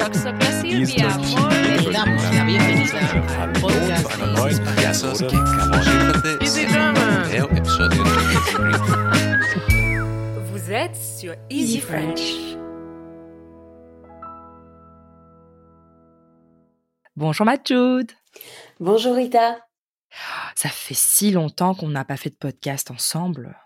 Hallo zu einer neuen Vous êtes sur Easy French. Bonjour Mathilde. Bonjour Rita. Ça fait si longtemps qu'on n'a pas fait de podcast ensemble.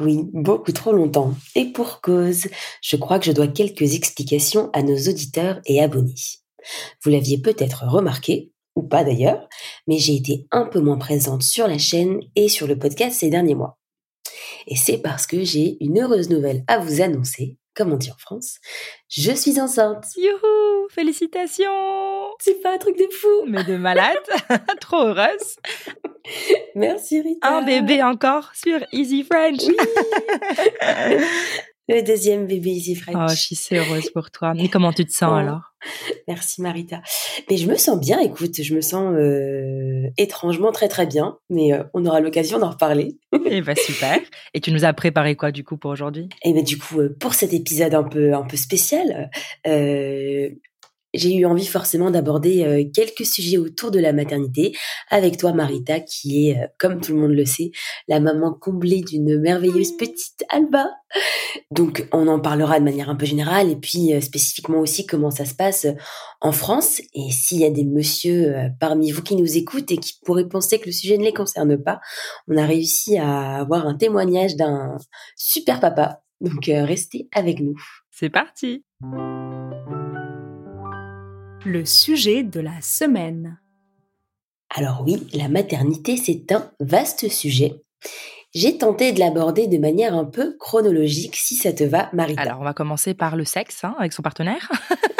Oui, beaucoup trop longtemps. Et pour cause, je crois que je dois quelques explications à nos auditeurs et abonnés. Vous l'aviez peut-être remarqué, ou pas d'ailleurs, mais j'ai été un peu moins présente sur la chaîne et sur le podcast ces derniers mois. Et c'est parce que j'ai une heureuse nouvelle à vous annoncer, comme on dit en France. Je suis enceinte. Youhou, félicitations. C'est pas un truc de fou. Mais de malade, trop heureuse. Merci Rita. Un bébé encore sur Easy French. Oui. Le deuxième bébé Easy French. Oh, je suis si heureuse pour toi. Mais comment tu te sens Oh. alors? Merci Marita. Mais je me sens bien, écoute, je me sens euh, étrangement très très bien, mais euh, on aura l'occasion d'en reparler. Eh ben super. Et tu nous as préparé quoi du coup pour aujourd'hui? Et ben du coup, euh, pour cet épisode un peu un peu spécial, euh, j'ai eu envie forcément d'aborder euh, quelques sujets autour de la maternité avec toi Marita, qui est, euh, comme tout le monde le sait, la maman comblée d'une merveilleuse petite Alba. Donc on en parlera de manière un peu générale et puis euh, spécifiquement aussi comment ça se passe en France. Et s'il y a des messieurs parmi vous qui nous écoutent et qui pourraient penser que le sujet ne les concerne pas, on a réussi à avoir un témoignage d'un super papa. Donc restez avec nous. C'est parti. Le sujet de la semaine. Alors oui, la maternité, c'est un vaste sujet. J'ai tenté de l'aborder de manière un peu chronologique, si ça te va, Marita. Alors on va commencer par le sexe hein, avec son partenaire.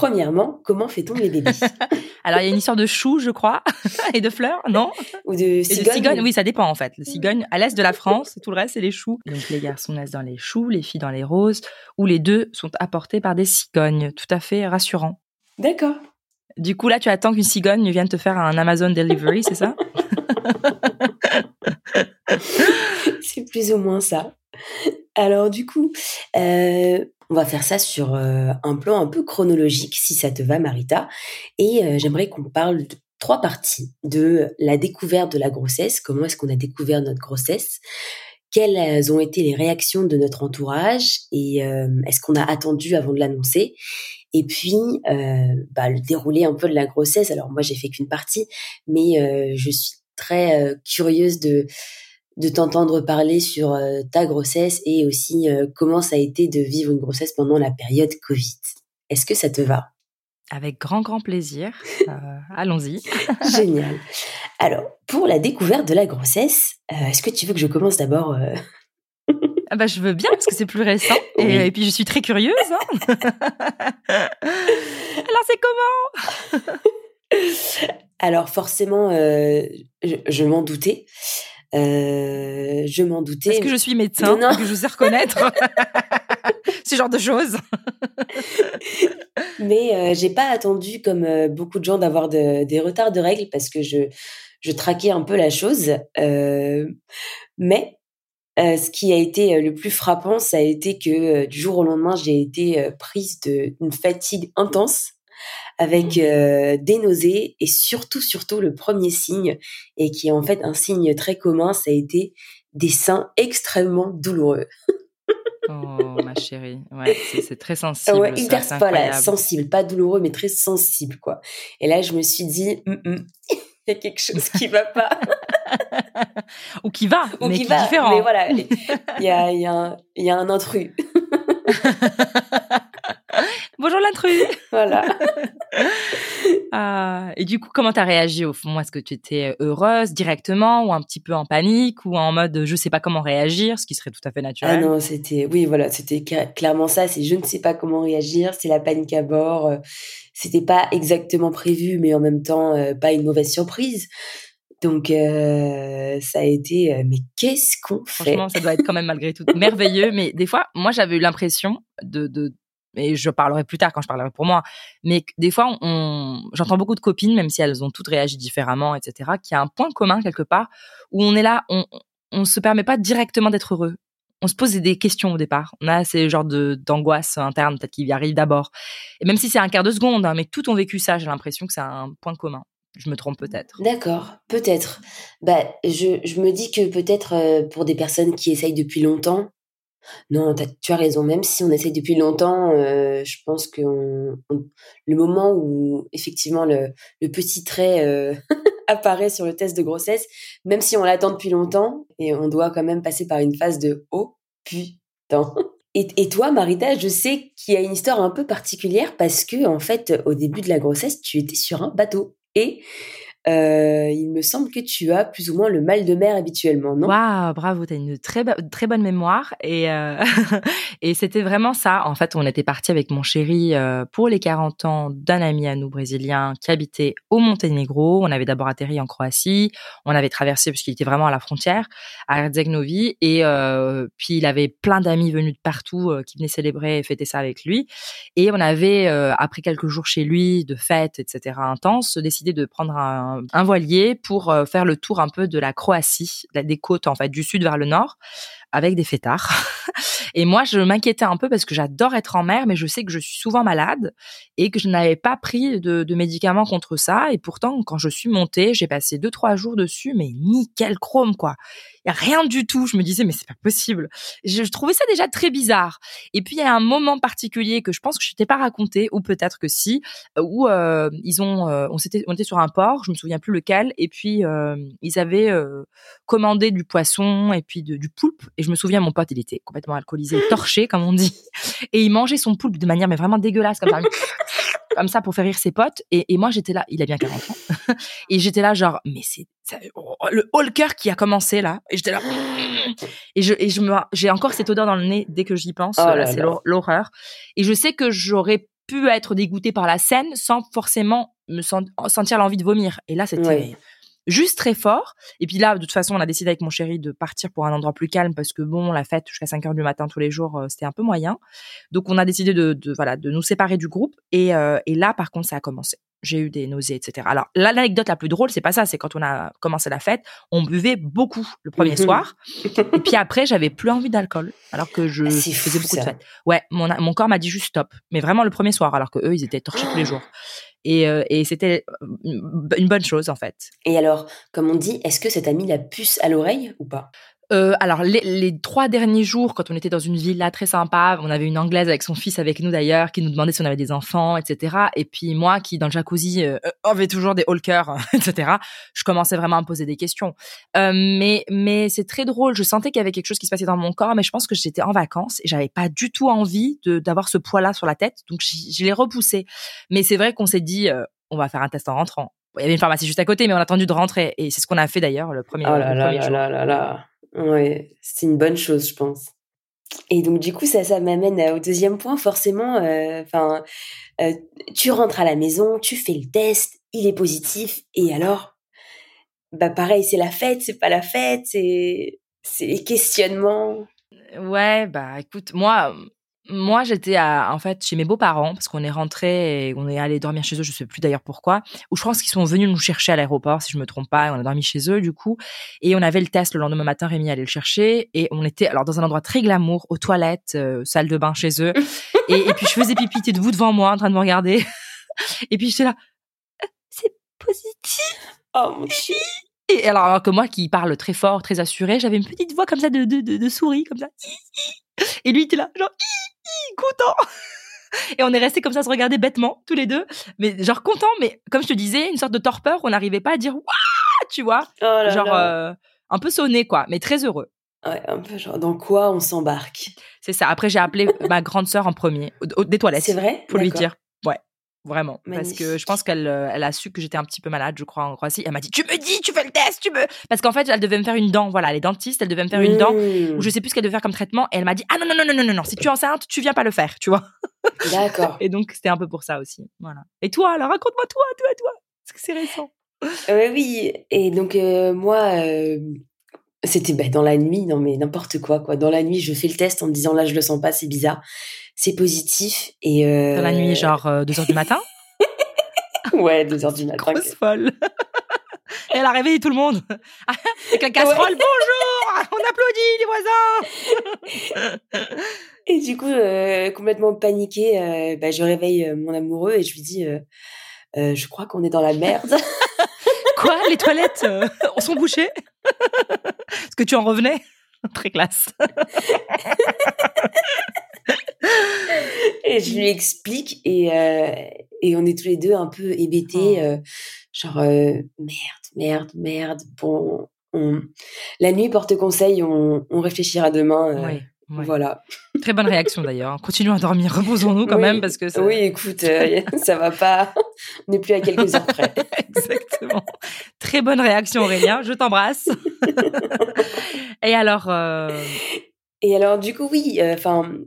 Premièrement, comment fait-on les bébés Alors il y a une histoire de choux, je crois, et de fleurs, non? Ou de Et cigognes de cigognes, oui, ça dépend en fait. Le cigogne à l'est de la France, tout le reste c'est les choux. Donc les garçons naissent dans les choux, les filles dans les roses, où les deux sont apportés par des cigognes. Tout à fait rassurant. D'accord. Du coup là, tu attends qu'une cigogne vienne te faire un Amazon Delivery, c'est ça? C'est plus ou moins ça. Alors du coup, euh, on va faire ça sur euh, un plan un peu chronologique, si ça te va, Marita. Et euh, j'aimerais qu'on parle de trois parties de la découverte de la grossesse. Comment est-ce qu'on a découvert notre grossesse? Quelles ont été les réactions de notre entourage? Et euh, est-ce qu'on a attendu avant de l'annoncer? Et puis, bah, le déroulé un peu de la grossesse. Alors moi, j'ai fait qu'une partie, mais je suis très curieuse de de t'entendre parler sur euh, ta grossesse et aussi euh, comment ça a été de vivre une grossesse pendant la période Covid. Est-ce que ça te va? Avec grand grand plaisir. Euh, Allons-y. Génial. Alors, pour la découverte de la grossesse, est-ce que tu veux que je commence d'abord Ah bah, je veux bien parce que c'est plus récent et, Oui. et puis je suis très curieuse. hein. Alors c'est comment? Alors forcément, je, je m'en doutais. Euh, je m'en doutais. Est-ce que je suis médecin Non, non. que je sais reconnaître ce genre de choses? Mais euh, j'ai pas attendu, comme euh, beaucoup de gens, d'avoir de- des retards de règles parce que je, je traquais un peu la chose. Mais ce qui a été le plus frappant, ça a été que du jour au lendemain, j'ai été prise d'une fatigue intense avec euh, des nausées et surtout, surtout le premier signe, et qui est en fait un signe très commun, ça a été des seins extrêmement douloureux. Oh ma chérie, ouais, c'est très sensible. ouais, ça, hyper c'est voilà, incroyable. sensible, pas douloureux, mais très sensible, quoi. Et là, je me suis dit, Hum, hum, il y a quelque chose qui va pas. Ou qui va, Ou mais qui qui, va, est différent. Mais voilà, il y a, y, a y a un intrus. Bonjour l'intrus. voilà. Ah, et du coup, comment t'as réagi au fond? Est-ce que tu étais heureuse directement ou un petit peu en panique ou en mode je sais pas comment réagir, ce qui serait tout à fait Ah naturel? non, c'était, oui, voilà, c'était clairement ça. C'est je ne sais pas comment réagir, c'est la panique à bord. euh, C'était pas exactement prévu, mais en même temps, euh, pas une mauvaise surprise. Donc, euh, ça a été, euh, mais qu'est-ce qu'on fait? Franchement, ça doit être quand même malgré tout merveilleux. Mais des fois, moi, j'avais eu l'impression de, de, et je parlerai plus tard quand je parlerai pour moi, mais des fois, j'entends beaucoup de copines, même si elles ont toutes réagi différemment, etc., qu'il y a un point commun quelque part où on est là, on, on se permet pas directement d'être heureux. on se pose des questions au départ. On a ces genres de d'angoisse interne peut-être qui arrive d'abord. Et même si c'est un quart de seconde, hein, mais tout ont vécu ça. J'ai l'impression que c'est un point commun. Je me trompe peut-être. D'accord, peut-être. Bah, je, je me dis que peut-être euh, pour des personnes qui essayent depuis longtemps, non, tu as raison. Même si on essaye depuis longtemps, euh, je pense que le moment où effectivement le, petit trait euh, apparaît sur le test de grossesse, même si on l'attend depuis longtemps, et on doit quand même passer par une phase de oh putain. Et, et toi, Marita, je sais qu'il y a une histoire un peu particulière parce que en fait, au début de la grossesse, tu étais sur un bateau et euh, il me semble que tu as plus ou moins le mal de mer habituellement, non? Waouh, bravo, tu as une très, très bonne mémoire. Et, euh, et c'était vraiment ça. En fait, on était parti avec mon chéri euh, pour les 40 ans d'un ami à nous brésilien qui habitait au Monténégro. On avait d'abord atterri en Croatie. On avait traversé, parce qu'il était vraiment à la frontière, à Herzegovine. Et puis, il avait plein d'amis venus de partout qui venaient célébrer et fêter ça avec lui. Et on avait, après quelques jours chez lui, de fêtes, etc., intenses, décidé de prendre un un, voilier pour euh, faire le tour un peu de la Croatie, des côtes en fait du sud vers le nord, avec des fêtards. Et moi, je m'inquiétais un peu parce que j'adore être en mer, mais je sais que je suis souvent malade et que je n'avais pas pris de, de, médicaments contre ça. Et pourtant, quand je suis montée, j'ai passé deux trois jours dessus, mais nickel chrome quoi rien du tout. Je me disais mais c'est pas possible. Je, trouvais ça déjà très bizarre. Et puis il y a un moment particulier que je pense que je t'ai pas raconté ou peut-être que si où euh, ils ont euh, on s'était on était sur un port, je me souviens plus lequel et puis euh, ils avaient commandé du poisson et puis du poulpe et je me souviens mon pote il était complètement alcoolisé, torché comme on dit et il mangeait son poulpe de manière mais vraiment dégueulasse comme ça comme ça pour faire rire ses potes. Et, et moi, j'étais là, il a bien 40 ans. et j'étais là, genre, mais c'est oh, le Hulker qui a commencé là. Et j'étais là. Et je, et je me, j'ai encore cette odeur dans le nez dès que j'y pense. Oh c'est l'horreur. Et je sais que j'aurais pu être dégoûtée par la scène sans forcément me sentir l'envie de vomir. Et là, c'était juste très fort. Et puis là, de toute façon, on a décidé avec mon chéri de partir pour un endroit plus calme parce que bon, la fête jusqu'à 5 heures du matin tous les jours, euh, c'était un peu moyen. Donc on a décidé de, de, voilà de nous séparer du groupe. Et, euh, et là, par contre, ça a commencé. J'ai eu des nausées, etc. Alors l'anecdote la plus drôle, c'est pas ça, c'est quand on a commencé la fête, on buvait beaucoup le premier mhm. soir, et puis après j'avais plus envie d'alcool, alors que je, ah, faisais beaucoup de fêtes. Ouais, mon, mon corps m'a dit juste stop, mais vraiment le premier soir, alors que eux ils étaient torchés tous les jours. Et, euh, et c'était une bonne chose en fait. Et alors, comme on dit, est-ce que ça t'a mis la puce à l'oreille ou pas? Euh, alors les, les, trois derniers jours, quand on était dans une villa très sympa, on avait une anglaise avec son fils avec nous d'ailleurs, qui nous demandait si on avait des enfants, etc. Et puis moi, qui dans le jacuzzi euh, avait toujours des holkers, etc. Je commençais vraiment à me poser des questions. Euh, mais mais c'est très drôle. Je sentais qu'il y avait quelque chose qui se passait dans mon corps, mais je pense que j'étais en vacances et j'avais pas du tout envie d'avoir ce poids-là sur la tête, donc je l'ai repoussé. Mais c'est vrai qu'on s'est dit, euh, on va faire un test en rentrant. Il y avait une pharmacie juste à côté, mais on a attendu de rentrer et c'est ce qu'on a fait d'ailleurs le premier, oh là le là premier là jour. Là là là. Ouais, c'est une bonne chose, je pense. Et donc du coup, ça, ça m'amène au deuxième point. Forcément, euh, enfin, euh, tu rentres à la maison, tu fais le test, il est positif, et alors, bah pareil, c'est la fête, c'est pas la fête, c'est c'est les questionnements. Ouais, bah écoute, moi, moi, j'étais en fait chez mes beaux-parents parce qu'on est rentré et on est allé dormir chez eux. Je sais plus d'ailleurs pourquoi. Ou je pense qu'ils sont venus nous chercher à l'aéroport, si je me trompe pas. Et on a dormi chez eux du coup. Et on avait le test le lendemain matin. Rémi allait le chercher et on était alors dans un endroit très glamour, aux toilettes, euh, salle de bain chez eux. et, puis je faisais pipi, t'es debout devant moi en train de me regarder? et puis j'étais là, euh, c'est positif. Oh mon dieu. Et alors, alors, que moi qui parle très fort, très assuré, j'avais une petite voix comme ça de, de, de, de souris comme ça. Et lui il était là genre content. Et on est resté comme ça, se regarder bêtement, tous les deux. Mais genre content, mais comme je te disais, une sorte de torpeur, on n'arrivait pas à dire waouh, tu vois. Oh genre euh, un peu sonné, quoi, mais très heureux. Ouais, un peu genre dans quoi on s'embarque? C'est ça. Après, j'ai appelé ma grande sœur en premier, des toilettes. C'est vrai? Pour lui dire. Vraiment. Parce que je pense qu'elle euh, elle a su que j'étais un petit peu malade, je crois, en Croatie. Elle m'a dit, tu me dis, tu fais le test, tu me. Parce qu'en fait, elle devait me faire une dent. Voilà, elle est dentiste, elle devait me faire une dent. Ou Mmh. je sais plus ce qu'elle devait faire comme traitement. Et elle m'a dit, ah non, non, non, non, non, non, non, si tu es enceinte, tu viens pas le faire, tu vois. D'accord. Et donc, c'était un peu pour ça aussi. Voilà. Et toi, alors, raconte-moi toi, toi, toi. Parce que c'est récent. Ouais, oui. Et donc euh, moi, euh, c'était bah, dans la nuit, non mais n'importe quoi, quoi. Dans la nuit, je fais le test en me disant là, je le sens pas, c'est bizarre. C'est positif. Et euh... Dans la nuit, genre 2 heures du matin. ouais, deux heures du matin. Grosse folle. Elle a réveillé tout le monde. Avec la casserole, bonjour On applaudit les voisins Et du coup, euh, complètement paniquée, euh, bah, je réveille euh, mon amoureux et je lui dis Je crois qu'on est dans la merde. Quoi Les toilettes sont bouchées? Est-ce que tu en revenais? Très classe. Et je lui explique et, et on est tous les deux un peu hébétés. Oh. genre, merde, merde, merde. Bon, la nuit porte conseil, on, on réfléchira demain. Oui. Voilà. Très bonne réaction d'ailleurs. Continuons à dormir, reposons-nous quand même parce que ça... Oui, écoute, euh, ça va pas. On n'est plus à quelques heures près. Exactement. Très bonne réaction Aurélien, je t'embrasse. Et alors euh, Et alors du coup oui, euh,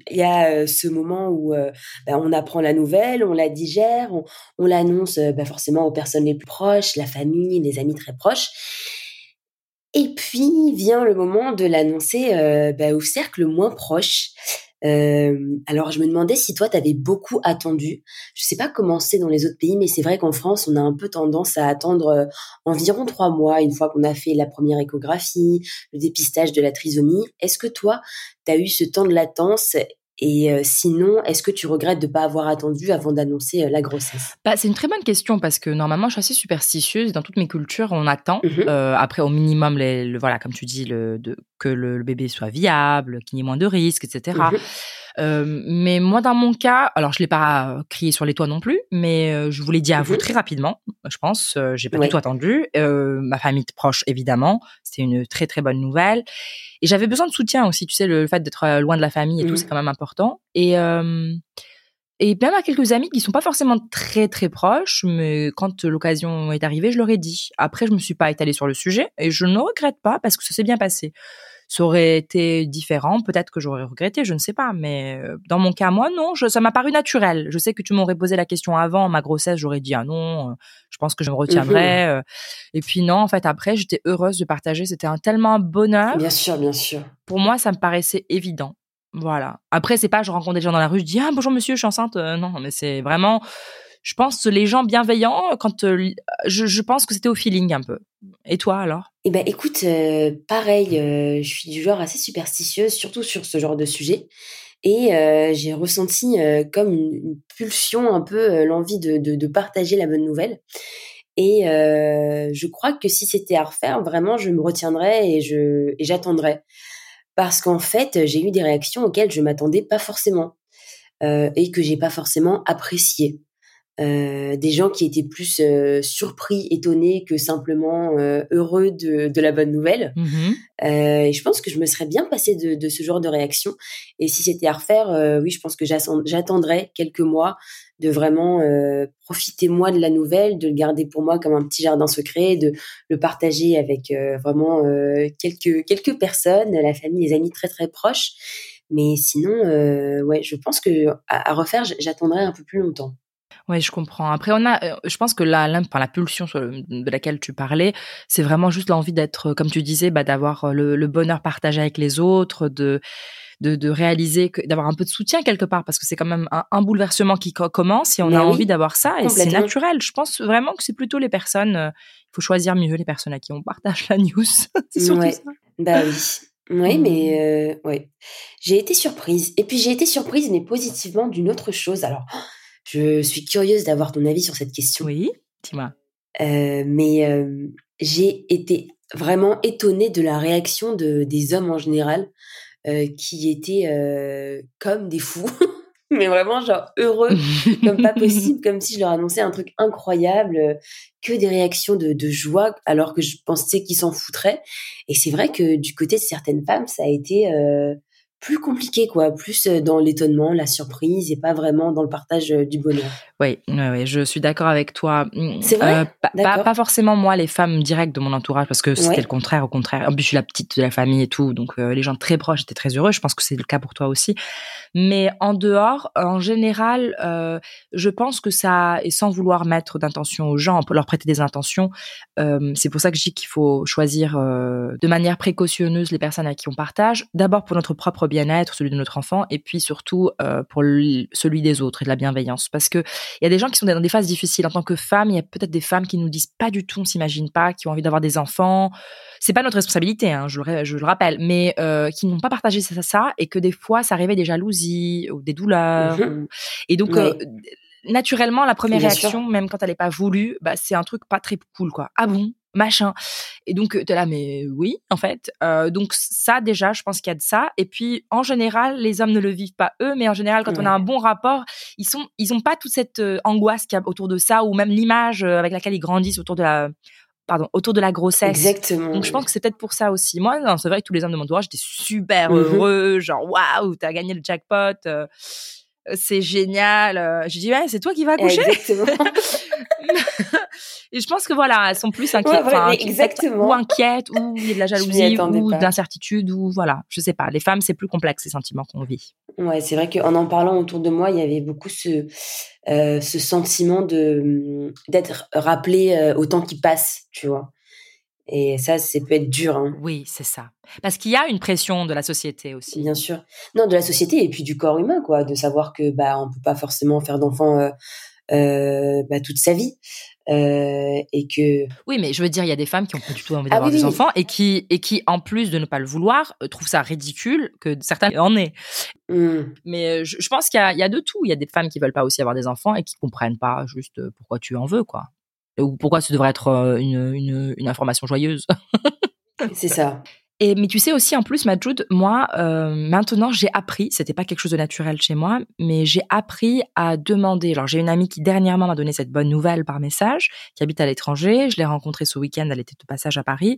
il y a ce moment où bah, on apprend la nouvelle, on la digère, on, l'annonce bah, forcément aux personnes les plus proches, la famille, les amis très proches. Et puis vient le moment de l'annoncer euh, bah, au cercle moins proche. Euh, alors je me demandais si toi, tu avais beaucoup attendu. Je sais pas comment c'est dans les autres pays, mais c'est vrai qu'en France, on a un peu tendance à attendre euh, environ trois mois une fois qu'on a fait la première échographie, le dépistage de la trisomie. Est-ce que toi, tu as eu ce temps de latence et euh, sinon, est-ce que tu regrettes de ne pas avoir attendu avant d'annoncer euh, la grossesse? Bah, C'est une très bonne question parce que normalement, je suis assez superstitieuse. Dans toutes mes cultures, on attend. Mmh euh, après, au minimum, les, le, voilà, comme tu dis, le, de, que le, bébé soit viable, qu'il y ait moins de risques, etc. mais moi, dans mon cas, alors je l'ai pas crié sur les toits non plus, mais euh, je vous l'ai dit à vous mhm. très rapidement. Je pense, euh, j'ai pas du tout attendu. ma famille proche, évidemment, c'était une très très bonne nouvelle. Et j'avais besoin de soutien aussi. Tu sais, le fait d'être loin de la famille et tout, c'est quand même important. Et et même à quelques amis qui sont pas forcément très très proches, mais quand l'occasion est arrivée, je leur ai dit. Après, je me suis pas étalée sur le sujet et je ne regrette pas parce que ça s'est bien passé ça aurait été différent. Peut-être que j'aurais regretté, je ne sais pas. Mais euh, dans mon cas, moi, non, je, ça m'a paru naturel. Je sais que tu m'aurais posé la question avant ma grossesse, j'aurais dit ah non, euh, je pense que je me retiendrai. Euh. Et puis non, en fait, après, j'étais heureuse de partager. C'était un tellement bonheur. Bien sûr, bien sûr. Pour moi, ça me paraissait évident. Voilà. Après, c'est pas je rencontre des gens dans la rue, je dis ah bonjour monsieur, je suis enceinte. non, mais c'est vraiment je pense les gens bienveillants quand euh, je, pense que c'était au feeling un peu. Et toi alors? Eh ben écoute, euh, pareil, euh, je suis du genre assez superstitieuse, surtout sur ce genre de sujet. Et j'ai ressenti comme une, pulsion, un peu l'envie de, de, partager la bonne nouvelle. Et je crois que si c'était à refaire, vraiment, je me retiendrais et j'attendrais. Parce qu'en fait, j'ai eu des réactions auxquelles je m'attendais pas forcément et que j'ai pas forcément appréciées. Euh, des gens qui étaient plus euh, surpris, étonnés que simplement euh, heureux de, de, la bonne nouvelle. Mmh et je pense que je me serais bien passée de, de ce genre de réaction. Et si c'était à refaire, oui, je pense que j'attendrais quelques mois de vraiment profiter moi de la nouvelle, de le garder pour moi comme un petit jardin secret, de le partager avec vraiment quelques quelques personnes, la famille, les amis très très proches. Mais sinon, ouais, je pense que à refaire, j'attendrai un peu plus longtemps. Oui, je comprends. Après, on a, euh, je pense que la, la, la pulsion de laquelle tu parlais, c'est vraiment juste l'envie d'être, comme tu disais, bah, d'avoir euh, le, bonheur partagé avec les autres, de, de, de réaliser, d'avoir un peu de soutien quelque part, parce que c'est quand même un, bouleversement qui commence et on a envie d'avoir ça et c'est naturel. Je pense vraiment que c'est plutôt les personnes, euh, il faut choisir mieux les personnes à qui on partage la news. c'est surtout ça. Bah oui. Oui, mais mmh. ouais. J'ai été surprise. Et puis j'ai été surprise, mais positivement, d'une autre chose. Alors, je suis curieuse d'avoir ton avis sur cette question. Oui, dis-moi. Euh, mais euh, j'ai été vraiment étonnée de la réaction de, des hommes en général, euh, qui étaient euh, comme des fous, mais vraiment genre heureux, comme pas possible, comme si je leur annonçais un truc incroyable, euh, que des réactions de, de joie, alors que je pensais qu'ils s'en foutraient. Et c'est vrai que du côté de certaines femmes, ça a été plus compliqué, quoi, plus euh, dans l'étonnement, la surprise et pas vraiment dans le partage euh, du bonheur. Oui, oui, je suis d'accord avec toi. Mm, C'est vrai? Euh, pas, pas, forcément moi, les femmes directes de mon entourage, parce que c'était le contraire, au contraire. En plus, je suis la petite de la famille et tout, donc les gens très proches étaient très heureux. Je pense que c'est le cas pour toi aussi. Mais en dehors, en général, je pense que ça, et sans vouloir mettre d'intention aux gens, leur prêter des intentions, c'est pour ça que je dis qu'il faut choisir de manière précautionneuse les personnes à qui on partage. D'abord pour notre propre bien-être, celui de notre enfant, et puis surtout euh, pour celui des autres et de la bienveillance. Parce que il y a des gens qui sont dans des phases difficiles. En tant que femme, il y a peut-être des femmes qui nous disent pas du tout, on s'imagine pas, qui ont envie d'avoir des enfants. C'est pas notre responsabilité, hein, je, le, je le rappelle, mais euh, qui n'ont pas partagé ça, ça, et que des fois, ça réveille des jalousies ou des douleurs. Mhm. Et donc, euh, naturellement, la première réaction, même quand elle n'est pas voulue, bah, c'est un truc pas très cool, quoi. Ah bon? Machin. Et donc, tu es là, mais oui, en fait. Euh, donc, ça, déjà, je pense qu'il y a de ça. Et puis, en général, les hommes ne le vivent pas eux, mais en général, quand on a un bon rapport, ils sont, ils ont pas toute cette euh, angoisse qu'il y a autour de ça, ou même l'image euh, avec laquelle ils grandissent autour de la, pardon, autour de la grossesse. Exactement. Donc, je pense que c'est peut-être pour ça aussi. Moi, c'est vrai que tous les hommes de mon entourage, j'étais super mmh heureux, genre, waouh, t'as gagné le jackpot. Euh, c'est génial. Euh, je dis ouais, c'est toi qui vas accoucher? Exactement. et je pense que voilà, elles sont plus inquiètes, exactement. ou inquiètes, ou il y a de la jalousie, ou d'incertitude, ou voilà, je sais pas. Les femmes, c'est plus complexe ces sentiments qu'on vit. Ouais, c'est vrai qu'en en parlant autour de moi, il y avait beaucoup ce euh, ce sentiment de d'être rappelé euh, au temps qui passe, tu vois. Et ça, ça peut être dur. Hein. Oui, c'est ça. Parce qu'il y a une pression de la société aussi. Bien sûr. Non, de la société et puis du corps humain, quoi. De savoir que bah on peut pas forcément faire d'enfant euh, bah, toute sa vie. Euh, et que oui mais je veux dire il y a des femmes qui ont pas du tout envie ah d'avoir des enfants et qui et qui en plus de ne pas le vouloir euh, trouvent ça ridicule que certains en aient. Mmh. mais euh, je, je pense qu'il y, y a, de tout. Il y a des femmes qui veulent pas aussi avoir des enfants et qui comprennent pas juste pourquoi tu en veux quoi. Ou pourquoi ce devrait être une, une, une information joyeuse. C'est ça et mais tu sais aussi en plus, Majoud, moi euh, maintenant j'ai appris, c'était pas quelque chose de naturel chez moi, mais j'ai appris à demander. Alors j'ai une amie qui dernièrement m'a donné cette bonne nouvelle par message, qui habite à l'étranger. Je l'ai rencontrée ce week-end, elle était de passage à Paris.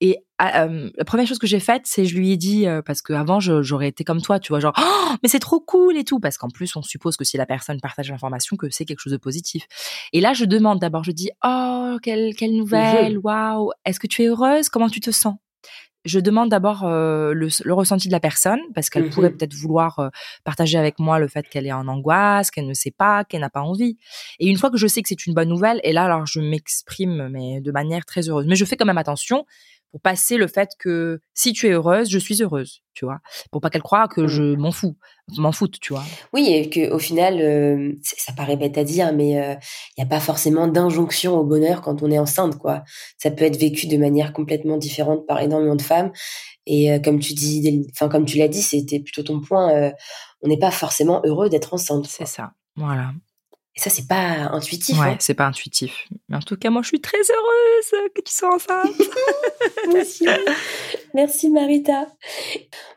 Et euh, la première chose que j'ai faite, c'est je lui ai dit euh, parce qu'avant j'aurais été comme toi, tu vois, genre oh, mais c'est trop cool et tout, parce qu'en plus on suppose que si la personne partage l'information, que c'est quelque chose de positif. Et là je demande d'abord, je dis oh quelle quelle nouvelle, waouh, est-ce que tu es heureuse, comment tu te sens? Je demande d'abord euh, le, le, ressenti de la personne parce qu'elle pourrait mmh peut-être vouloir euh, partager avec moi le fait qu'elle est en angoisse, qu'elle ne sait pas, qu'elle n'a pas envie. Et une fois que je sais que c'est une bonne nouvelle, et là alors je m'exprime mais de manière très heureuse. Mais je fais quand même attention pour passer le fait que si tu es heureuse, je suis heureuse, tu vois, pour pas qu'elle croie que je mmh. m'en fous, m'en foute, tu vois? Oui, et que au final, euh, ça paraît bête à dire, mais il euh, n'y a pas forcément d'injonction au bonheur quand on est enceinte, quoi. Ça peut être vécu de manière complètement différente par énormément de femmes. Et euh, comme tu dis, enfin comme tu l'as dit, c'était plutôt ton point. on n'est pas forcément heureux d'être enceinte. C'est ça. Voilà. Et ça, c'est pas intuitif. Ouais, hein. c'est pas intuitif. Mais en tout cas, moi, je suis très heureuse que tu sois enceinte. merci. Merci, Marita.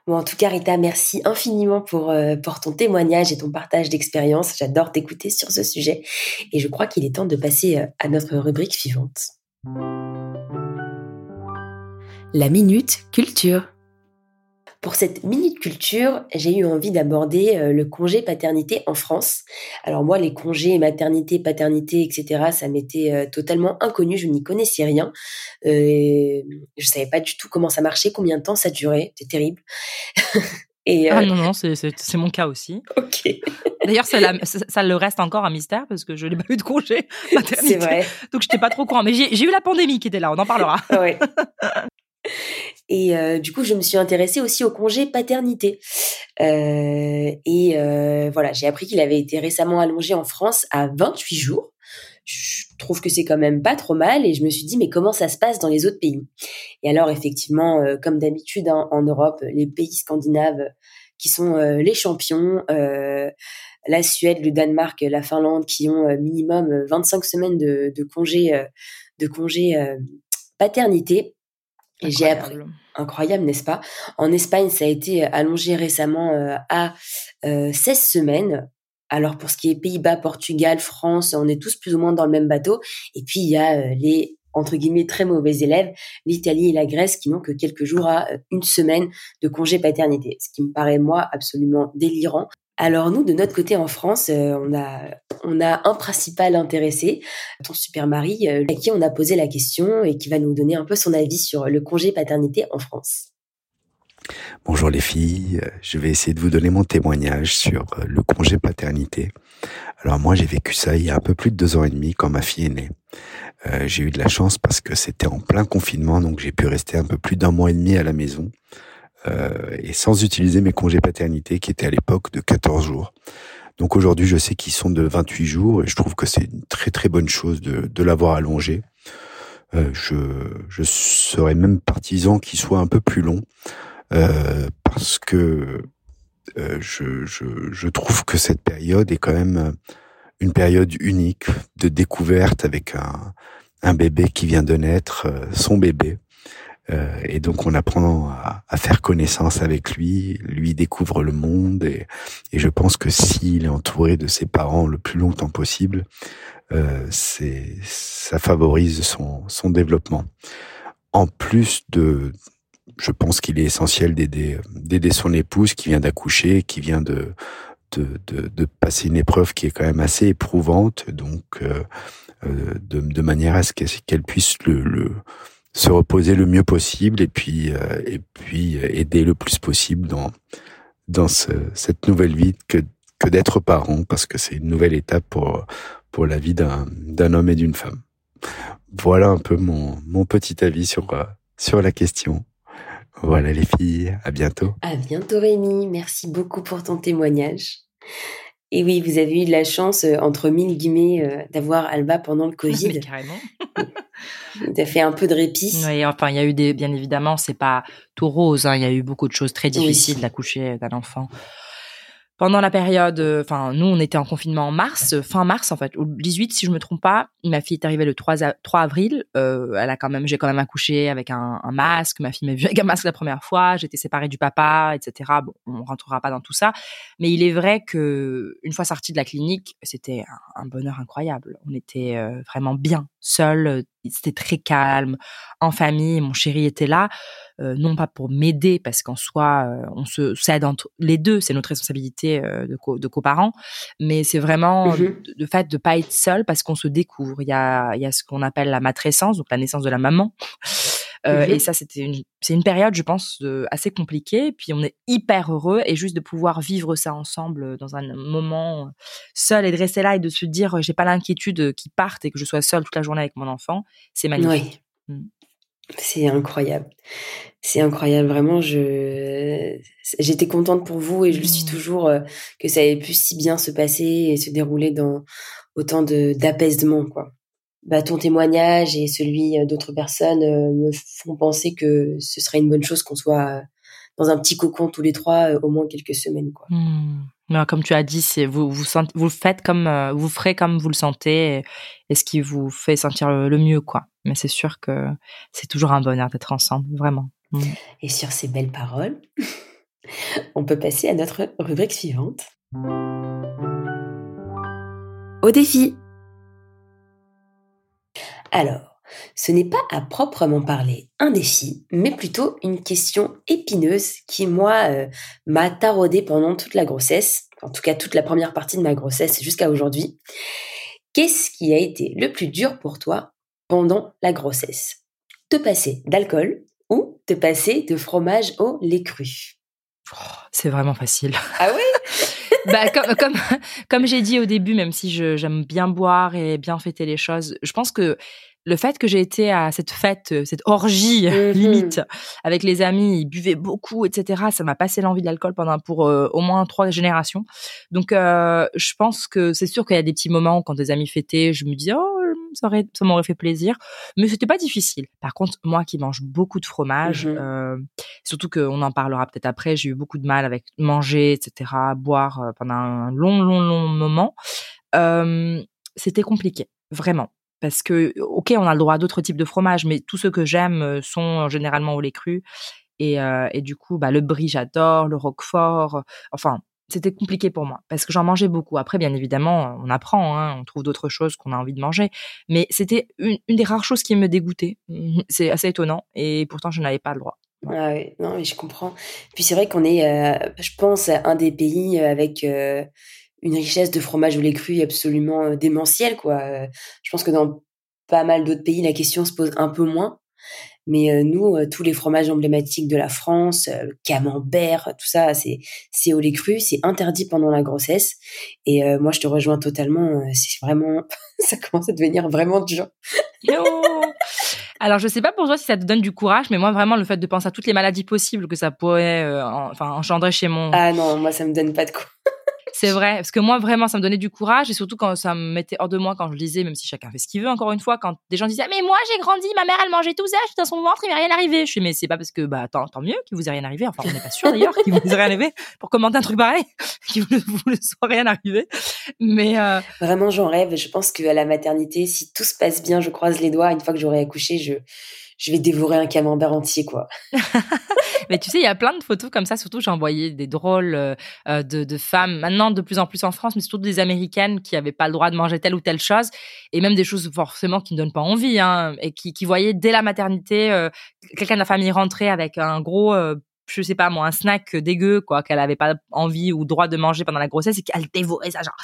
Bon, en tout cas, Rita, merci infiniment pour, euh, pour ton témoignage et ton partage d'expérience. J'adore t'écouter sur ce sujet. Et je crois qu'il est temps de passer euh, à notre rubrique suivante. La minute culture. Pour cette minute culture, j'ai eu envie d'aborder euh, le congé paternité en France. Alors moi, les congés maternité, paternité, etc., ça m'était euh, totalement inconnu, je n'y connaissais rien. Euh, je savais pas du tout comment ça marchait, combien de temps ça durait, c'est terrible. Et, Ah non, non, c'est mon cas aussi. Ok. D'ailleurs, ça, ça, le reste encore un mystère parce que je n'ai pas eu de congé maternité. C'est vrai. Donc, je n'étais pas trop courant. Mais j'ai eu la pandémie qui était là, on en parlera. Oui. Et euh, du coup, je me suis intéressée aussi au congé paternité. Euh, et euh, voilà, j'ai appris qu'il avait été récemment allongé en France à 28 jours. Je trouve que c'est quand même pas trop mal et je me suis dit mais comment ça se passe dans les autres pays? Et alors effectivement, comme d'habitude hein, en Europe, les pays scandinaves qui sont les champions, la Suède, le Danemark, la Finlande qui ont minimum 25 semaines de, de congé de congé paternité. J'ai appris, incroyable, n'est-ce pas? En Espagne, ça a été allongé récemment euh, à 16 euh, semaines. Alors pour ce qui est Pays-Bas, Portugal, France, on est tous plus ou moins dans le même bateau. Et puis il y a euh, les entre guillemets très mauvais élèves, l'Italie et la Grèce qui n'ont que quelques jours à une semaine de congé paternité, ce qui me paraît moi absolument délirant. Alors nous, de notre côté en France, on a on a un principal intéressé, ton super mari, à qui on a posé la question et qui va nous donner un peu son avis sur le congé paternité en France. Bonjour les filles, je vais essayer de vous donner mon témoignage sur euh, le congé paternité. Alors moi j'ai vécu ça il y a un peu plus de deux ans et demi quand ma fille est née. Euh, j'ai eu de la chance parce que c'était en plein confinement donc j'ai pu rester un peu plus d'un mois et demi à la maison et sans utiliser mes congés paternité qui étaient à l'époque de 14 jours. Donc aujourd'hui, je sais qu'ils sont de 28 jours et je trouve que c'est une très très bonne chose de, de l'avoir allongé. Euh, je, je serais même partisan qu'il soit un peu plus long euh, parce que euh, je, je, je, trouve que cette période est quand même une période unique de découverte avec un, un bébé qui vient de naître, euh, son bébé. Euh, et donc on apprend à, faire connaissance avec lui, lui découvre le monde et, et je pense que s'il est entouré de ses parents le plus longtemps possible, euh, ça favorise son, son développement. En plus de, je pense qu'il est essentiel d'aider d'aider son épouse qui vient d'accoucher, qui vient de de, de de, passer une épreuve qui est quand même assez éprouvante, donc euh, euh de, de manière à ce qu'elle puisse le, le se reposer le mieux possible et puis euh, et puis aider le plus possible dans dans ce, cette nouvelle vie que que d'être parent parce que c'est une nouvelle étape pour pour la vie d'un d'un homme et d'une femme. Voilà un peu mon mon petit avis sur euh, sur la question. Voilà les filles, à bientôt. À bientôt Rémi, merci beaucoup pour ton témoignage. Et oui, vous avez eu de la chance, euh, entre mille guillemets, euh, d'avoir Alba pendant le Covid. Mais carrément. T'as fait un peu de répit. Oui, enfin, il y a eu des, bien évidemment, c'est pas tout rose. Hein, il y a eu beaucoup de choses très difficiles oui. d'accoucher d'un enfant pendant la période, euh, enfin nous on était en confinement en mars, euh, fin mars en fait, au 18 si je me trompe pas. Ma fille est arrivée le 3, 3 avril. Euh, elle a quand même, j'ai quand même accouché avec un, masque. Ma fille m'a vu avec un masque la première fois. J'étais séparée du papa, etc. Bon, on rentrera pas dans tout ça, mais il est vrai que une fois sortie de la clinique, c'était un, bonheur incroyable. On était vraiment bien, seul. C'était très calme, en famille. Mon chéri était là. Euh, non pas pour m'aider parce qu'en soi euh, on se s'aide entre les deux, c'est notre responsabilité euh, de, co de coparents, mais c'est vraiment mm -hmm. le fait de pas être seul parce qu'on se découvre. Il y a il y a ce qu'on appelle la matrescence, donc la naissance de la maman. Euh, mm -hmm. Et ça, c'était une, c'est une période, je pense, assez compliquée. Puis on est hyper heureux et juste de pouvoir vivre ça ensemble dans un moment seul et de rester là et de se dire, j'ai pas l'inquiétude qu'il parte et que je sois seule toute la journée avec mon enfant, c'est magnifique. Oui. Mm. C'est incroyable. C'est incroyable, vraiment. Je j'étais contente pour vous et je le suis toujours euh, que ça ait pu si bien se passer et se dérouler dans autant de d'apaisement, quoi. Bah, ton témoignage et celui d'autres personnes euh, me font penser que ce serait une bonne chose qu'on soit dans un petit cocon tous les trois euh, au moins quelques semaines, quoi. Mmh. Non, comme tu as dit, c'est vous vous sentez, vous faites comme vous ferez comme vous le sentez et, et ce qui vous fait sentir le, le mieux, quoi. Mais c'est sûr que c'est toujours un bonheur d'être ensemble, vraiment. Mmh. Et sur ces belles paroles, on peut passer à notre rubrique suivante. Au défi. Alors, ce n'est pas à proprement parler un défi, mais plutôt une question épineuse qui, moi, euh, m'a taraudé pendant toute la grossesse, en tout cas toute la première partie de ma grossesse jusqu'à aujourd'hui. Qu'est-ce qui a été le plus dur pour toi pendant la grossesse Te passer d'alcool ou te passer de fromage au lait cru oh, C'est vraiment facile. Ah oui bah, comme comme, comme j'ai dit au début, même si j'aime bien boire et bien fêter les choses, je pense que le fait que j'ai été à cette fête, cette orgie -hmm. limite avec les amis, ils buvaient beaucoup, etc. Ça m'a passé l'envie de l'alcool pendant pour euh, au moins trois générations. Donc, euh, je pense que c'est sûr qu'il y a des petits moments quand des amis fêtaient, je me dis oh ça aurait, ça m'aurait fait plaisir, mais c'était pas difficile. Par contre, moi qui mange beaucoup de fromage, mm -hmm. euh, surtout qu'on en parlera peut-être après, j'ai eu beaucoup de mal avec manger, etc., boire pendant un long, long, long moment. Euh, c'était compliqué, vraiment parce que ok on a le droit à d'autres types de fromages mais tous ceux que j'aime sont généralement au lait cru et, euh, et du coup bah le brie j'adore le roquefort enfin c'était compliqué pour moi parce que j'en mangeais beaucoup après bien évidemment on apprend hein, on trouve d'autres choses qu'on a envie de manger mais c'était une, des rares choses qui me dégoûtait c'est assez étonnant et pourtant je n'avais pas le droit ah oui, non, mais je comprends. Puis c'est vrai qu'on est, euh, je pense, un des pays avec euh, une richesse de fromage au lait cru absolument euh, démentielle quoi. Euh, je pense que dans pas mal d'autres pays la question se pose un peu moins. Mais euh, nous, euh, tous les fromages emblématiques de la France, euh, le camembert, tout ça, c'est c'est au lait cru, c'est interdit pendant la grossesse. Et euh, moi, je te rejoins totalement. c'est vraiment, ça commence à devenir vraiment dur. Alors, je sais pas pour toi si ça te donne du courage, mais moi, vraiment, le fait de penser à toutes les maladies possibles que ça pourrait euh, enfin, engendrer chez mon... Ah non, moi, ça me donne pas de quoi. C'est vrai, parce que moi vraiment ça me donnait du courage et surtout quand ça me mettait hors de moi quand je lisais, même si chacun fait ce qu'il veut. Encore une fois, quand des gens disaient mais moi j'ai grandi, ma mère elle mangeait tout ça, j'étais dans son ventre, il m'est rien arrivé. Je suis mais c'est pas parce que bah tant, tant mieux qu'il vous ait rien arrivé. Enfin on n'est pas sûr d'ailleurs qu'il vous ait rien arrivé pour commenter un truc pareil, qu'il vous, vous soit rien arrivé. Mais euh... vraiment j'en rêve. Je pense qu'à la maternité, si tout se passe bien, je croise les doigts. Une fois que j'aurai accouché, je je vais dévorer un camembert entier, quoi. Mais tu sais, il y a plein de photos comme ça. Surtout, j'ai envoyé des drôles euh, de, de, femmes, maintenant de plus en plus en France, mais surtout des américaines qui n'avaient pas le droit de manger telle ou telle chose, et même des choses forcément qui ne donnent pas envie, hein, et qui, qui voyaient dès la maternité euh, quelqu'un de la famille rentrer avec un gros euh, je sais pas moi, un snack dégueu, quoi, qu'elle avait pas envie ou droit de manger pendant la grossesse et qu'elle dévorait ça, genre,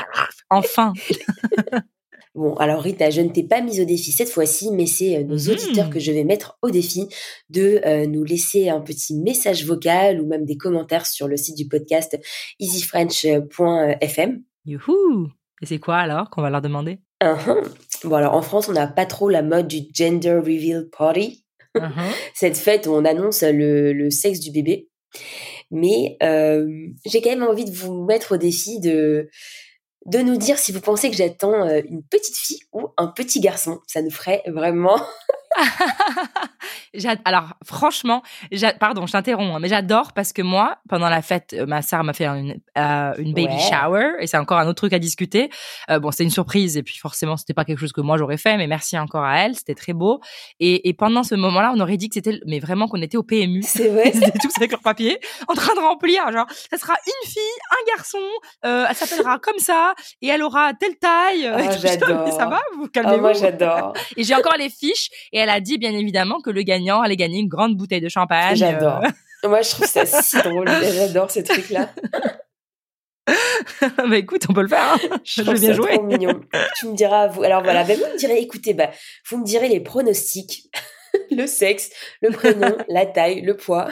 enfin. Bon, alors Rita, je ne t'ai pas mise au défi cette fois-ci, mais c'est nos mmh. auditeurs que je vais mettre au défi de euh, nous laisser un petit message vocal ou même des commentaires sur le site du podcast easyfrench.fm. Youhou Et c'est quoi alors qu'on va leur demander? Uh-huh. Bon alors en France, on n'a pas trop la mode du gender reveal party. Uh-huh. Cette fête où on annonce le, le sexe du bébé. Mais euh, j'ai quand même envie de vous mettre au défi de de nous dire si vous pensez que j'attends euh, une petite fille ou un petit garçon. Ça nous ferait vraiment Alors, franchement, pardon, je t'interromps, hein, mais j'adore parce que moi, pendant la fête, euh, ma sœur m'a fait une, euh, une baby shower et c'est encore un autre truc à discuter. Euh, bon, c'était une surprise et puis forcément, c'était pas quelque chose que moi j'aurais fait, mais merci encore à elle, c'était très beau. Et, et pendant ce moment-là, on aurait dit que c'était, mais vraiment qu'on était au PMU. C'est vrai. C'était tous avec leur papier, en train de remplir, genre, ça sera une fille, un garçon, elle s'appellera comme ça et elle aura telle taille. Oh, j'adore. Ça va Vous calmez oh, Moi, j'adore. Et j'ai encore les fiches et elle a dit bien évidemment que le gagnant allait gagner une grande bouteille de champagne. J'adore. Euh. Moi, je trouve ça si drôle. J'adore ces trucs-là. bah écoute, on peut le faire. Hein. Je, je bien jouer. Trop mignon. Tu me diras, vous. Alors voilà, bah, vous me direz, écoutez, bah, vous me direz les pronostics, le sexe, le prénom, la taille, le poids.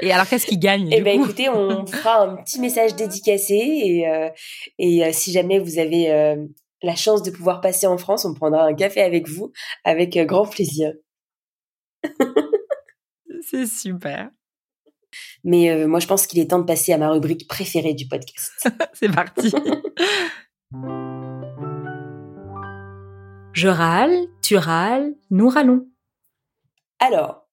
et alors, qu'est-ce qui gagne Eh ben, écoutez, on fera un petit message dédicacé et, euh, et euh, si jamais vous avez la chance de pouvoir passer en France, on prendra un café avec vous avec euh, grand plaisir. C'est super. Mais euh, moi, je pense qu'il est temps de passer à ma rubrique préférée du podcast. C'est parti. je râle, tu râles, nous râlons. Alors,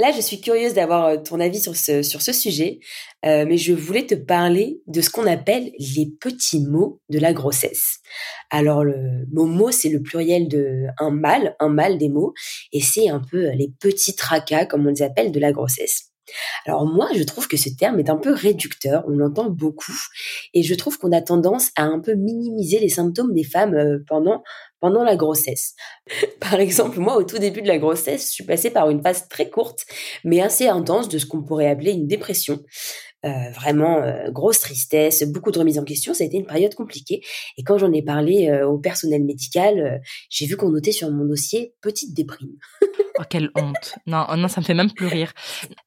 Là, je suis curieuse d'avoir euh, ton avis sur ce, sur ce sujet, euh, mais je voulais te parler de ce qu'on appelle les petits mots de la grossesse. Alors, le mot mot, c'est le pluriel de un mal, un mal des mots, et c'est un peu les petits tracas, comme on les appelle, de la grossesse. Alors moi, je trouve que ce terme est un peu réducteur, on l'entend beaucoup, et je trouve qu'on a tendance à un peu minimiser les symptômes des femmes euh, pendant pendant la grossesse. Par exemple, moi, au tout début de la grossesse, je suis passée par une phase très courte, mais assez intense de ce qu'on pourrait appeler une dépression. Euh, vraiment euh, grosse tristesse, beaucoup de remises en question. Ça a été une période compliquée. Et quand j'en ai parlé au personnel médical, j'ai vu qu'on notait sur mon dossier petite déprime. oh, quelle honte. Non, oh non, ça me fait même plus rire.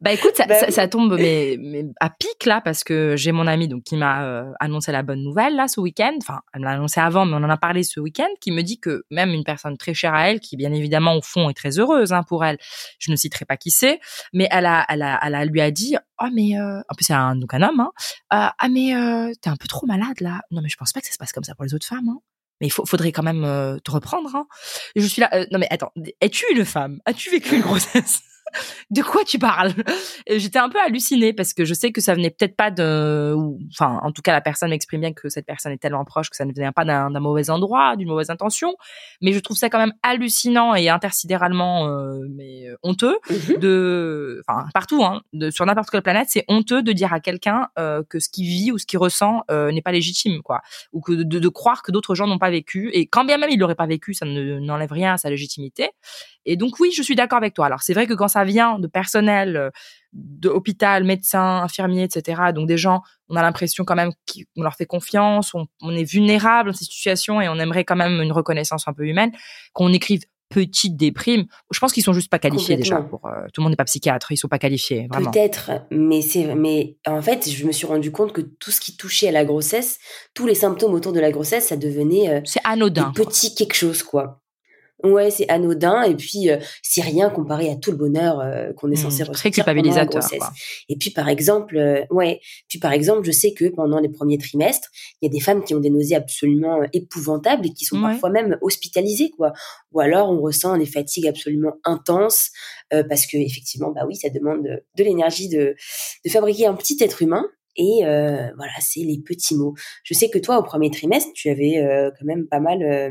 Bah écoute, ça, bah ça, tombe mais, mais, à pic là parce que j'ai mon ami donc qui m'a annoncé la bonne nouvelle là ce week-end. Enfin, elle me l'a annoncé avant, mais on en a parlé ce week-end, qui me dit que même une personne très chère à elle, qui bien évidemment au fond est très heureuse hein, pour elle, je ne citerai pas qui c'est, mais elle a, elle a, elle a, lui a dit, oh mais en plus c'est un, donc un homme, hein, euh, ah mais euh, t'es un peu trop malade là. Non mais je pense pas que ça se passe comme ça pour les autres femmes. Hein. Mais il faudrait quand même euh, te reprendre. Hein. je suis là. non mais attends, es-tu une femme? As-tu vécu une grossesse? de quoi tu parles? J'étais un peu hallucinée parce que je sais que ça venait peut-être pas de, enfin, en tout cas, la personne m'exprime bien que cette personne est tellement proche que ça ne venait pas d'un mauvais endroit, d'une mauvaise intention. Mais je trouve ça quand même hallucinant et intersidéralement, euh, mais euh, honteux mhm. de, enfin, partout, hein, de, sur n'importe quelle planète, c'est honteux de dire à quelqu'un euh, que ce qu'il vit ou ce qu'il ressent n'est pas légitime, quoi, ou que de, de croire que d'autres gens n'ont pas vécu et quand bien même il l'aurait pas vécu, ça n'enlève rien à sa légitimité. Et donc oui, je suis d'accord avec toi. Alors c'est vrai que quand ça vient de personnel, euh, de hôpital, médecins, infirmiers, etc. Donc des gens, on a l'impression quand même qu'on leur fait confiance, on, on, est vulnérable dans ces situations et on aimerait quand même une reconnaissance un peu humaine, qu'on écrive petite déprime. Je pense qu'ils sont juste pas qualifiés déjà. Pour, euh, tout le monde n'est pas psychiatre, ils sont pas qualifiés. Vraiment. Peut-être, mais c'est, mais en fait, je me suis rendu compte que tout ce qui touchait à la grossesse, tous les symptômes autour de la grossesse, ça devenait euh, c'est anodin, petit quelque chose quoi. Ouais, c'est anodin et puis euh, c'est rien comparé à tout le bonheur euh, qu'on est censé Mmh, ressentir très pendant la culpabilisateur, grossesse. quoi. Et puis par exemple, euh, ouais, puis par exemple, je sais que pendant les premiers trimestres, il y a des femmes qui ont des nausées absolument euh, épouvantables et qui sont Ouais. parfois même hospitalisées, quoi. Ou alors on ressent des fatigues absolument intenses euh, parce que effectivement, bah oui, ça demande de, de l'énergie de, de fabriquer un petit être humain. Et euh, voilà, c'est les petits mots. Je sais que toi, au premier trimestre, tu avais euh, quand même pas mal, euh,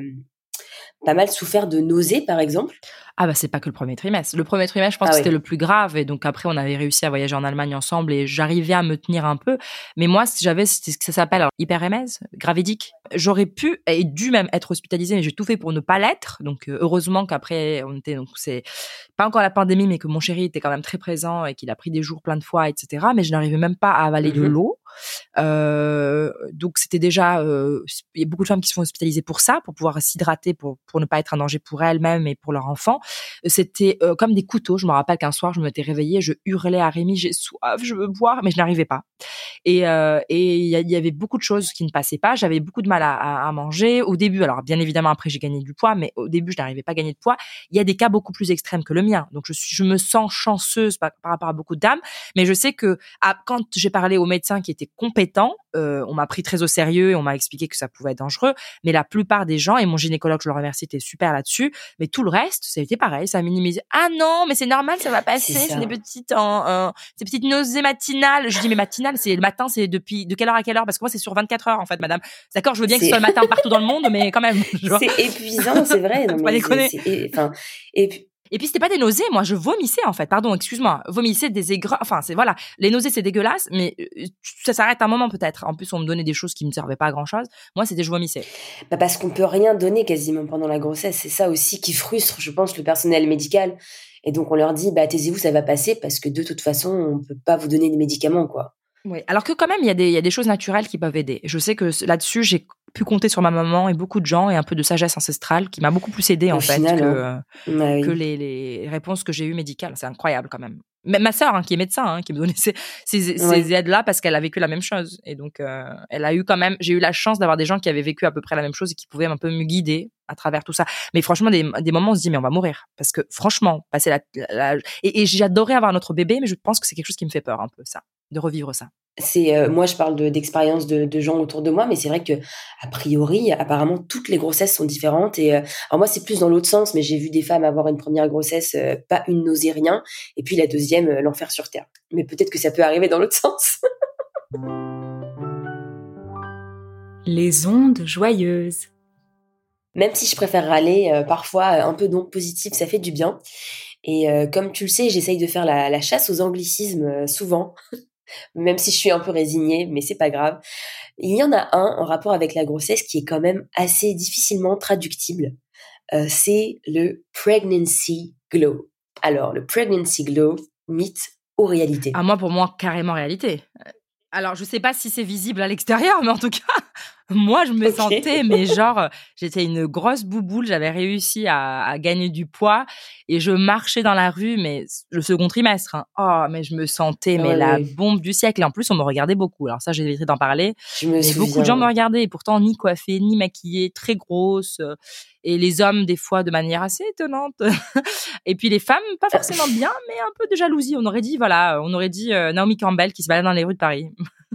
pas mal souffert de nausées, par exemple? Ah bah c'est pas que le premier trimestre. Le premier trimestre, je pense Ah que oui. c'était le plus grave et donc après on avait réussi à voyager en Allemagne ensemble et j'arrivais à me tenir un peu. Mais moi si j'avais ce que ça s'appelle hyperémèse, gravidique. J'aurais pu et dû même être hospitalisée mais j'ai tout fait pour ne pas l'être. Donc euh, heureusement qu'après on était donc c'est pas encore la pandémie mais que mon chéri était quand même très présent et qu'il a pris des jours plein de fois etc. Mais je n'arrivais même pas à avaler de Mhm. l'eau. Euh, donc c'était déjà euh, il y a beaucoup de femmes qui se font hospitaliser pour ça pour pouvoir s'hydrater pour pour ne pas être un danger pour elles-mêmes et pour leur enfant c'était euh, comme des couteaux. Je me rappelle qu'un soir, je m'étais réveillée, je hurlais à Rémi, j'ai soif, je veux boire, mais je n'arrivais pas. Et euh, et il y, il y avait beaucoup de choses qui ne passaient pas. J'avais beaucoup de mal à, manger au début. Alors bien évidemment, après j'ai gagné du poids, mais au début, je n'arrivais pas à gagner de poids. Il y a des cas beaucoup plus extrêmes que le mien. Donc je je me sens chanceuse par, par rapport à beaucoup de dames, mais je sais que ah, quand j'ai parlé au médecin qui était compétent, euh, on m'a pris très au sérieux et on m'a expliqué que ça pouvait être dangereux. Mais la plupart des gens et mon gynécologue, je le remercie, était super là-dessus. Mais tout le reste, ça a été pareil, ça a minimisé. Ah non, mais c'est normal, ça va passer. C'est des petites, en, en- ces petites nausées matinales. Je dis mais matinales, c'est le matin, c'est depuis de quelle heure à quelle heure? Parce que moi c'est sur 24 heures en fait, madame. D'accord, je veux bien que ce soit le matin partout dans le monde, mais quand même. C'est épuisant, c'est vrai. Non, Faut pas mais déconner. Enfin, et puis, Et puis c'était pas des nausées, moi je vomissais en fait. Pardon, excuse-moi, vomissais des aigreurs. Enfin c'est voilà, les nausées c'est dégueulasse, mais euh, ça s'arrête un moment peut-être. En plus on me donnait des choses qui me servaient pas à grand chose. Moi c'était je vomissais. bah, parce qu'on peut rien donner quasiment pendant la grossesse. C'est ça aussi qui frustre, je pense, le personnel médical. Et donc on leur dit, bah taisez-vous, ça va passer, parce que de toute façon, on peut pas vous donner des médicaments, quoi. Oui. Alors que quand même il y a des il y a des choses naturelles qui peuvent aider. Je sais que là-dessus j'ai pu compter sur ma maman et beaucoup de gens et un peu de sagesse ancestrale qui m'a beaucoup plus aidé Au en fait final, que hein. oui. que les, les réponses que j'ai eues médicales. C'est incroyable quand même. Même ma sœur, hein, qui est médecin, hein, qui me donnait ces, ces, ces Ouais. aides-là parce qu'elle a vécu la même chose. Et donc, euh, elle a eu quand même, j'ai eu la chance d'avoir des gens qui avaient vécu à peu près la même chose et qui pouvaient un peu me guider à travers tout ça. Mais franchement, des, des moments, on se dit, mais on va mourir. Parce que franchement, passer la, la- et, et j'adorais avoir notre bébé, mais je pense que c'est quelque chose qui me fait peur un peu, ça, de revivre ça. C'est euh, moi je parle de- d'expérience de, de gens autour de moi, mais c'est vrai que a priori apparemment toutes les grossesses sont différentes et euh, alors moi c'est plus dans l'autre sens, mais j'ai vu des femmes avoir une première grossesse euh, pas une nausée rien et puis la deuxième l'enfer sur terre. Mais peut-être que ça peut arriver dans l'autre sens. Les ondes joyeuses. Même si je préfère râler, parfois un peu d'ondes positives, ça fait du bien. Et comme tu le sais, j'essaye de faire la, la chasse aux anglicismes souvent, même si je suis un peu résignée, mais c'est pas grave. Il y en a un en rapport avec la grossesse qui est quand même assez difficilement traductible. Euh, c'est le pregnancy glow. Alors, le pregnancy glow, mythe ou réalité? À moi, pour moi, carrément réalité. Alors, je sais pas si c'est visible à l'extérieur, mais en tout cas, moi, je me sentais, mais genre, euh, j'étais une grosse bouboule. J'avais réussi à, à gagner du poids et je marchais dans la rue, mais le second trimestre. hein. Oh, mais je me sentais, mais Ouais, la bombe du siècle. Et en plus, on me regardait beaucoup. Alors ça, j'ai évité d'en parler. Je me Mais souviens. beaucoup de gens me regardaient et pourtant ni coiffée, ni maquillée, très grosse. euh, Et les hommes, des fois, de manière assez étonnante. et puis les femmes, pas forcément bien, mais un peu de jalousie. On aurait dit, voilà, on aurait dit euh, Naomi Campbell qui se balade dans les rues de Paris.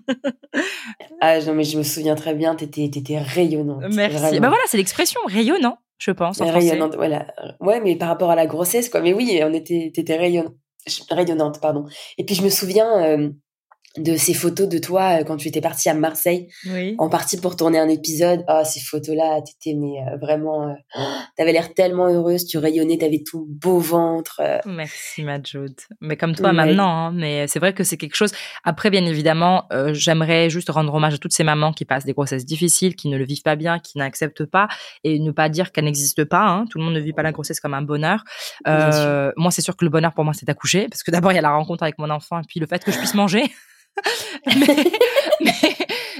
Ah non, mais je me souviens très bien, t'étais, étais rayonnante. Merci. vraiment. Bah voilà, c'est l'expression rayonnant, je pense, en français. rayonnante, voilà. Ouais, mais par rapport à la grossesse, quoi. Mais oui, on était, t'étais rayonnante, rayonnante, pardon. Et puis je me souviens euh, de ces photos de toi euh, quand tu étais partie à Marseille, Oui. en partie pour tourner un épisode. Ah, ces photos-là, t'étais mais euh, vraiment, euh, t'avais l'air tellement heureuse, tu rayonnais, t'avais tout beau ventre. euh. Merci Majud. Mais comme toi maintenant, hein, mais c'est vrai que c'est quelque chose. Après, bien évidemment, j'aimerais juste rendre hommage à toutes ces mamans qui passent des grossesses difficiles, qui ne le vivent pas bien, qui n'acceptent pas, et ne pas dire qu'elle n'existe pas. Hein. Tout le monde ne vit pas la grossesse comme un bonheur. Euh, moi, c'est sûr que le bonheur pour moi, c'est d'accoucher, parce que d'abord il y a la rencontre avec mon enfant, et puis le fait que je puisse manger. mais mais,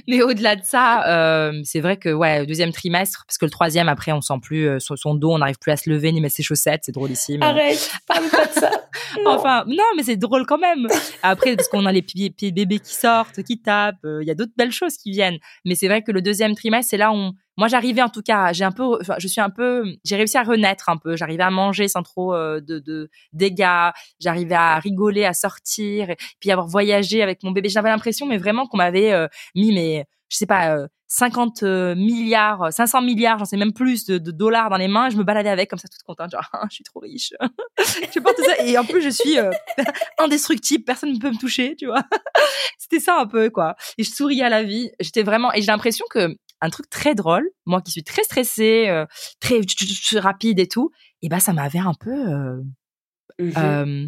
mais au-delà de ça, euh, c'est vrai que ouais, deuxième trimestre, parce que le troisième après, on sent plus euh, son, dos, on n'arrive plus à se lever ni mettre ses chaussettes, c'est drôlissime. Arrête, parle pas de ça. enfin, non, mais c'est drôle quand même. Après, parce qu'on a les pieds, pieds bébés qui sortent, qui tapent, euh, il y a d'autres belles choses qui viennent. Mais c'est vrai que le deuxième trimestre, c'est là où moi j'arrivais en tout cas, j'ai un peu, je suis un peu, j'ai réussi à renaître un peu. J'arrivais à manger sans trop euh, de, de dégâts. J'arrivais à rigoler, à sortir, et puis avoir voyagé avec mon bébé. J'avais l'impression, mais vraiment qu'on m'avait euh, mis mes je sais pas, 50 euh, milliards, 500 milliards, j'en sais même plus de, dollars dans les mains. Je me baladais avec comme ça, toute contente, genre, je suis trop riche. je porte ça. Et en plus, je suis euh, indestructible, personne ne peut me toucher, tu vois. C'était ça un peu, quoi. Et je souriais à la vie. J'étais vraiment, et j'ai l'impression que un truc très drôle, moi qui suis très stressée, euh, très rapide et tout, et ben ça m'avait un peu, mmh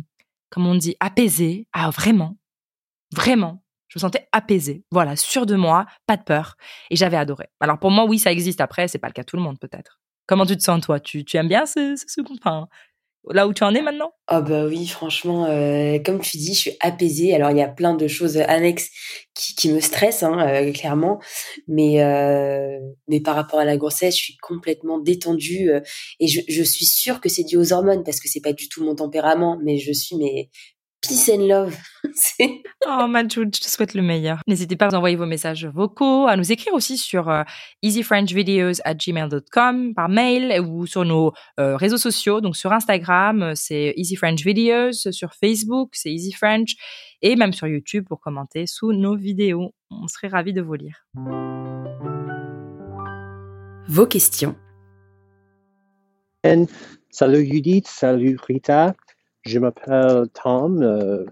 comme on dit, apaisé. Ah vraiment, vraiment je me sentais apaisée, voilà, sûre de moi, pas de peur, et j'avais adoré. Alors pour moi, oui, ça existe. Après, c'est pas le cas de tout le monde, peut-être. Comment tu te sens toi? Tu, tu aimes bien ce, ce, enfin, là où tu en es maintenant? Ah bah oui, franchement, euh, comme tu dis, je suis apaisée. Alors il y a plein de choses annexes qui, me stressent, hein, euh, clairement, mais euh, mais par rapport à la grossesse, je suis complètement détendue et je, je suis sûre que c'est dû aux hormones parce que c'est pas du tout mon tempérament, mais je suis mais peace and love. oh, Majoud, je te souhaite le meilleur. N'hésitez pas à vous envoyer vos messages vocaux, à nous écrire aussi sur euh, easyfrenchvideos@gmail.com par mail ou sur nos euh, réseaux sociaux. Donc sur Instagram, c'est easyfrenchvideos, sur Facebook, c'est easyfrench et même sur YouTube pour commenter sous nos vidéos. On serait ravis de vous lire. Vos questions. Salut Judith, salut Rita. Je m'appelle Tom. Euh,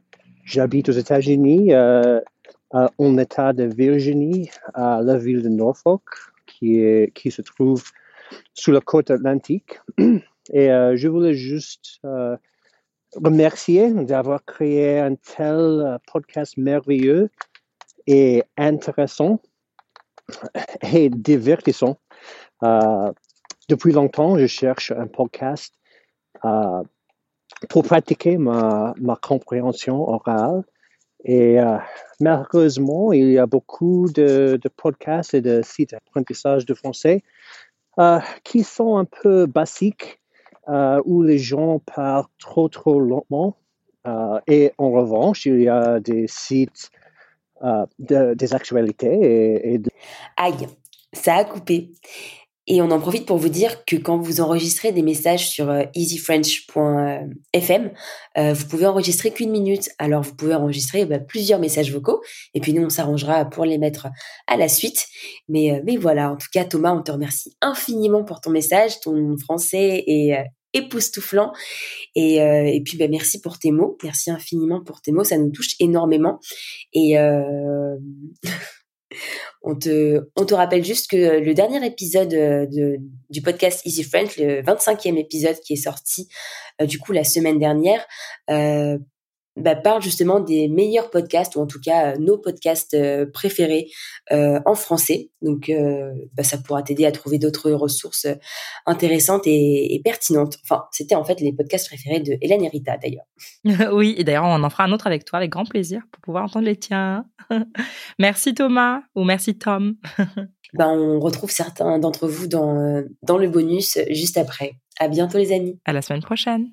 j'habite aux États-Unis, euh, en État de Virginie, à la ville de Norfolk, qui, se trouve sous la côte atlantique. Et euh, je voulais juste remercier d'avoir créé un tel podcast merveilleux et intéressant et divertissant. depuis longtemps, je cherche un podcast pour pratiquer ma, ma compréhension orale. Et euh, malheureusement, il y a beaucoup de, de podcasts et de sites d'apprentissage de français euh, qui sont un peu basiques, euh, où les gens parlent trop, trop lentement. Et en revanche, il y a des sites de, des actualités et de... Aïe, ça a coupé. Et on en profite pour vous dire que quand vous enregistrez des messages sur euh, easyfrench.fm, euh, vous pouvez enregistrer qu'une minute. Alors vous pouvez enregistrer bah, plusieurs messages vocaux. Et puis nous on s'arrangera pour les mettre à la suite. Mais euh, mais voilà, en tout cas Thomas, on te remercie infiniment pour ton message, ton français est époustouflant. Et, et puis bah, merci pour tes mots, merci infiniment pour tes mots, ça nous touche énormément. Et On te, on te rappelle juste que le dernier épisode euh, de, du podcast Easy French, le 25e épisode qui est sorti euh, du coup la semaine dernière, euh, bah, parle justement des meilleurs podcasts, ou en tout cas euh, nos podcasts euh, préférés euh, en français. Donc bah, ça pourra t'aider à trouver d'autres ressources intéressantes et, pertinentes. Enfin, c'était en fait les podcasts préférés de Hélène et Rita d'ailleurs. oui, et d'ailleurs on en fera un autre avec toi avec grand plaisir pour pouvoir entendre les tiens. merci Thomas ou merci Tom. ben, on retrouve certains d'entre vous dans, dans le bonus juste après. À bientôt les amis. À la semaine prochaine.